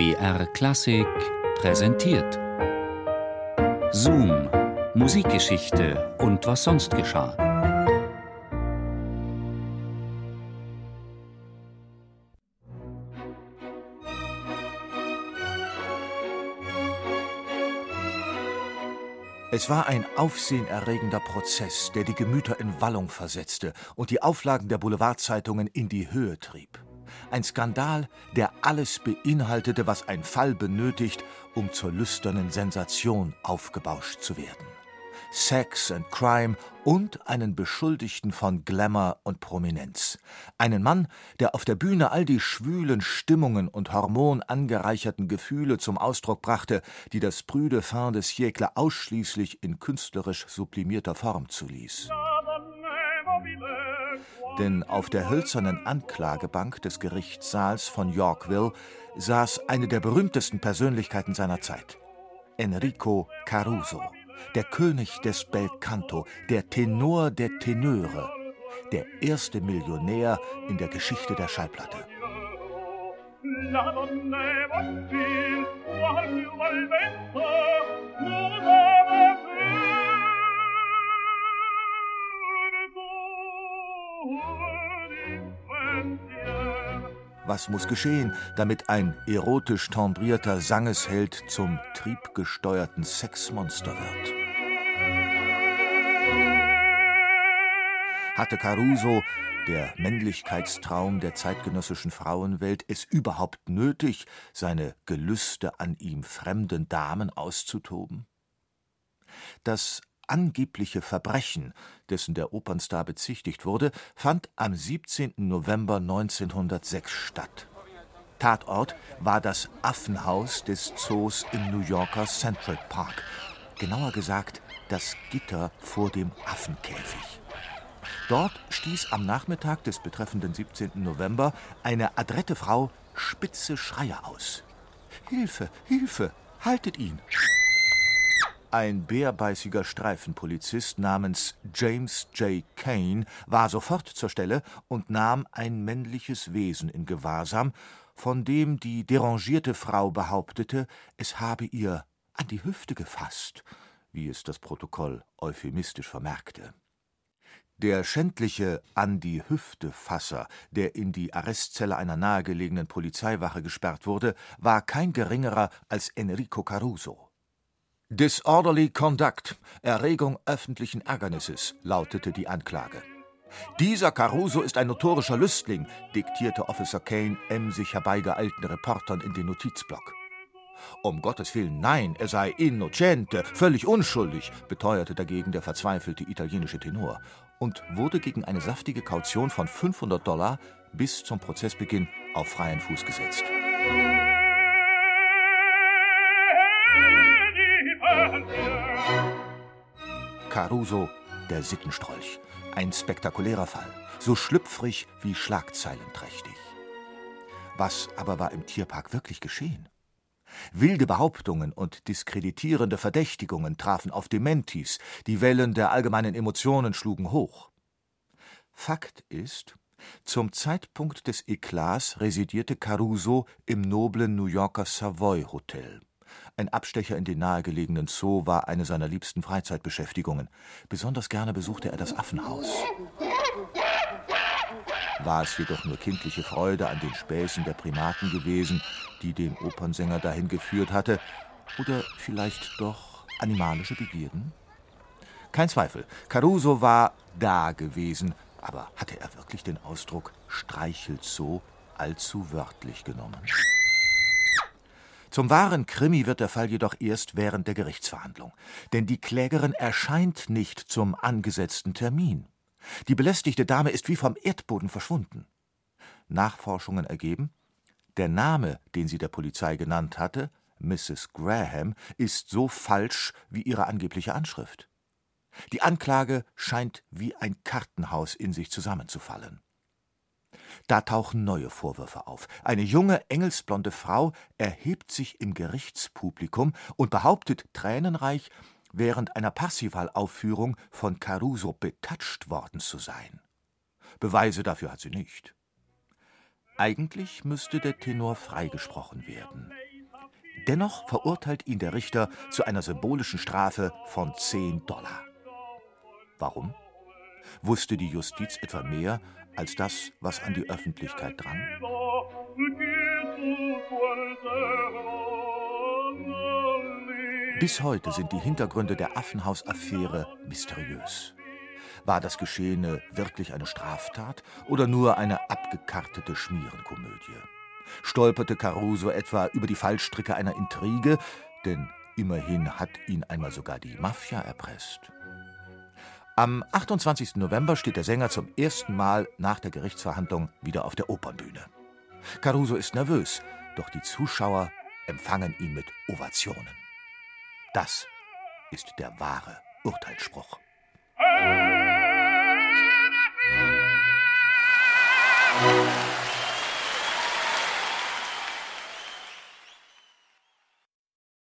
BR Klassik präsentiert. Zoom, Musikgeschichte und was sonst geschah. Es war ein aufsehenerregender Prozess, der die Gemüter in Wallung versetzte und die Auflagen der Boulevardzeitungen in die Höhe trieb. Ein Skandal, der alles beinhaltete, was ein Fall benötigt, um zur lüsternen Sensation aufgebauscht zu werden. Sex and Crime und einen Beschuldigten von Glamour und Prominenz. Einen Mann, der auf der Bühne all die schwülen Stimmungen und hormonangereicherten Gefühle zum Ausdruck brachte, die das prüde fin de siècle ausschließlich in künstlerisch sublimierter Form zuließ. Denn auf der hölzernen Anklagebank des Gerichtssaals von Yorkville saß eine der berühmtesten Persönlichkeiten seiner Zeit, Enrico Caruso der König des Belcanto, der Tenor der Tenöre, der erste Millionär in der Geschichte der Schallplatte. Was muss geschehen, damit ein erotisch tembrierter Sangesheld zum triebgesteuerten Sexmonster wird? Hatte Caruso, der Männlichkeitstraum der zeitgenössischen Frauenwelt, es überhaupt nötig, seine Gelüste an ihm fremden Damen auszutoben? Das angebliche Verbrechen, dessen der Opernstar bezichtigt wurde, fand am 17. November 1906 statt. Tatort war das Affenhaus des Zoos im New Yorker Central Park. Genauer gesagt, das Gitter vor dem Affenkäfig. Dort stieß am Nachmittag des betreffenden 17. November eine adrette Frau spitze Schreie aus. Hilfe, Hilfe, haltet ihn! Ein bärbeißiger Streifenpolizist namens James J. Kane war sofort zur Stelle und nahm ein männliches Wesen in Gewahrsam, von dem die derangierte Frau behauptete, es habe ihr an die Hüfte gefasst, wie es das Protokoll euphemistisch vermerkte. Der schändliche An die Hüfte Fasser, der in die Arrestzelle einer nahegelegenen Polizeiwache gesperrt wurde, war kein geringerer als Enrico Caruso. Disorderly Conduct, Erregung öffentlichen Ärgernisses, lautete die Anklage. Dieser Caruso ist ein notorischer Lüstling, diktierte Officer Kane emsig herbeigeeilten Reportern in den Notizblock. Um Gottes Willen, nein, er sei innocente, völlig unschuldig, beteuerte dagegen der verzweifelte italienische Tenor und wurde gegen eine saftige Kaution von 500 Dollar bis zum Prozessbeginn auf freien Fuß gesetzt. Caruso, der Sittenstrolch. Ein spektakulärer Fall, so schlüpfrig wie schlagzeilenträchtig. Was aber war im Tierpark wirklich geschehen? Wilde Behauptungen und diskreditierende Verdächtigungen trafen auf Dementis, die Wellen der allgemeinen Emotionen schlugen hoch. Fakt ist, zum Zeitpunkt des Eklats residierte Caruso im noblen New Yorker Savoy Hotel. Ein Abstecher in den nahegelegenen Zoo war eine seiner liebsten Freizeitbeschäftigungen. Besonders gerne besuchte er das Affenhaus. War es jedoch nur kindliche Freude an den Späßen der Primaten gewesen, die den Opernsänger dahin geführt hatte, oder vielleicht doch animalische Begierden? Kein Zweifel, Caruso war da gewesen, aber hatte er wirklich den Ausdruck streichelt so allzu wörtlich genommen? Zum wahren Krimi wird der Fall jedoch erst während der Gerichtsverhandlung, denn die Klägerin erscheint nicht zum angesetzten Termin. Die belästigte Dame ist wie vom Erdboden verschwunden. Nachforschungen ergeben, der Name, den sie der Polizei genannt hatte, Mrs. Graham, ist so falsch wie ihre angebliche Anschrift. Die Anklage scheint wie ein Kartenhaus in sich zusammenzufallen. Da tauchen neue Vorwürfe auf. Eine junge, engelsblonde Frau erhebt sich im Gerichtspublikum und behauptet tränenreich, während einer Parsifal-Aufführung von Caruso betatscht worden zu sein. Beweise dafür hat sie nicht. Eigentlich müsste der Tenor freigesprochen werden. Dennoch verurteilt ihn der Richter zu einer symbolischen Strafe von 10 Dollar. Warum? Wusste die Justiz etwa mehr als das, was an die Öffentlichkeit drang? Bis heute sind die Hintergründe der Affenhaus-Affäre mysteriös. War das Geschehene wirklich eine Straftat oder nur eine abgekartete Schmierenkomödie? Stolperte Caruso etwa über die Fallstricke einer Intrige, denn immerhin hat ihn einmal sogar die Mafia erpresst. Am 28. November steht der Sänger zum ersten Mal nach der Gerichtsverhandlung wieder auf der Opernbühne. Caruso ist nervös, doch die Zuschauer empfangen ihn mit Ovationen. Das ist der wahre Urteilsspruch.